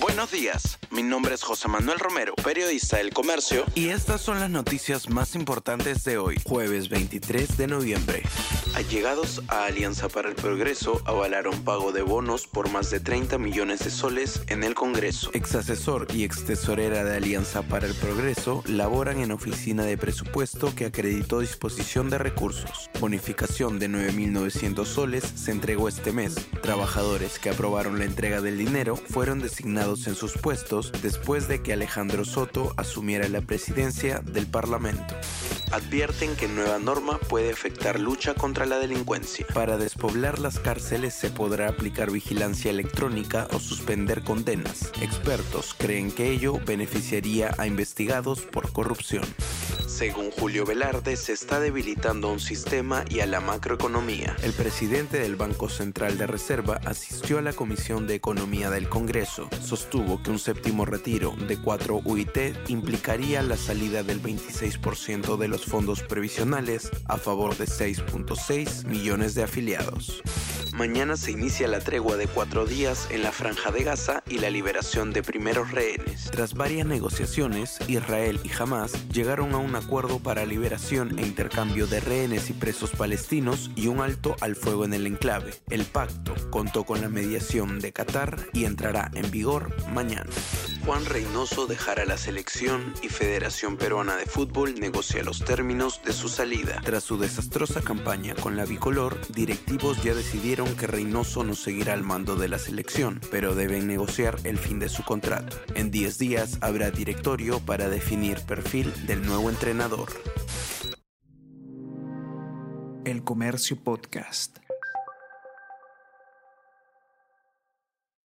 Buenos días, mi nombre es José Manuel Romero, periodista del Comercio, y estas son las noticias más importantes de hoy, jueves 23 de noviembre. Allegados a Alianza para el Progreso avalaron pago de bonos por más de 30 millones de soles en el Congreso. Exasesor y ex tesorera de Alianza para el Progreso laboran en oficina de presupuesto que acreditó disposición de recursos. Bonificación de 9.900 soles se entregó este mes. Trabajadores que aprobaron la entrega del dinero fueron designados en sus puestos después de que Alejandro Soto asumiera la presidencia del Parlamento. Advierten que nueva norma puede afectar lucha contra la delincuencia. Para despoblar las cárceles se podrá aplicar vigilancia electrónica o suspender condenas. Expertos creen que ello beneficiaría a investigados por corrupción. Según Julio Velarde, se está debilitando un sistema y a la macroeconomía. El presidente del Banco Central de Reserva asistió a la Comisión de Economía del Congreso. Sostuvo que un séptimo retiro de 4 UIT implicaría la salida del 26% de los fondos previsionales a favor de 6.6 millones de afiliados. Mañana se inicia la tregua de cuatro días en la franja de Gaza y la liberación de primeros rehenes. Tras varias negociaciones, Israel y Hamas llegaron a un acuerdo para liberación e intercambio de rehenes y presos palestinos y un alto al fuego en el enclave. El pacto contó con la mediación de Qatar y entrará en vigor mañana. Juan Reynoso dejará la selección y Federación Peruana de Fútbol negocia los términos de su salida. Tras su desastrosa campaña con la bicolor, directivos ya decidieron que Reynoso no seguirá al mando de la selección, pero deben negociar el fin de su contrato. En 10 días habrá directorio para definir perfil del nuevo entrenador. El Comercio Podcast.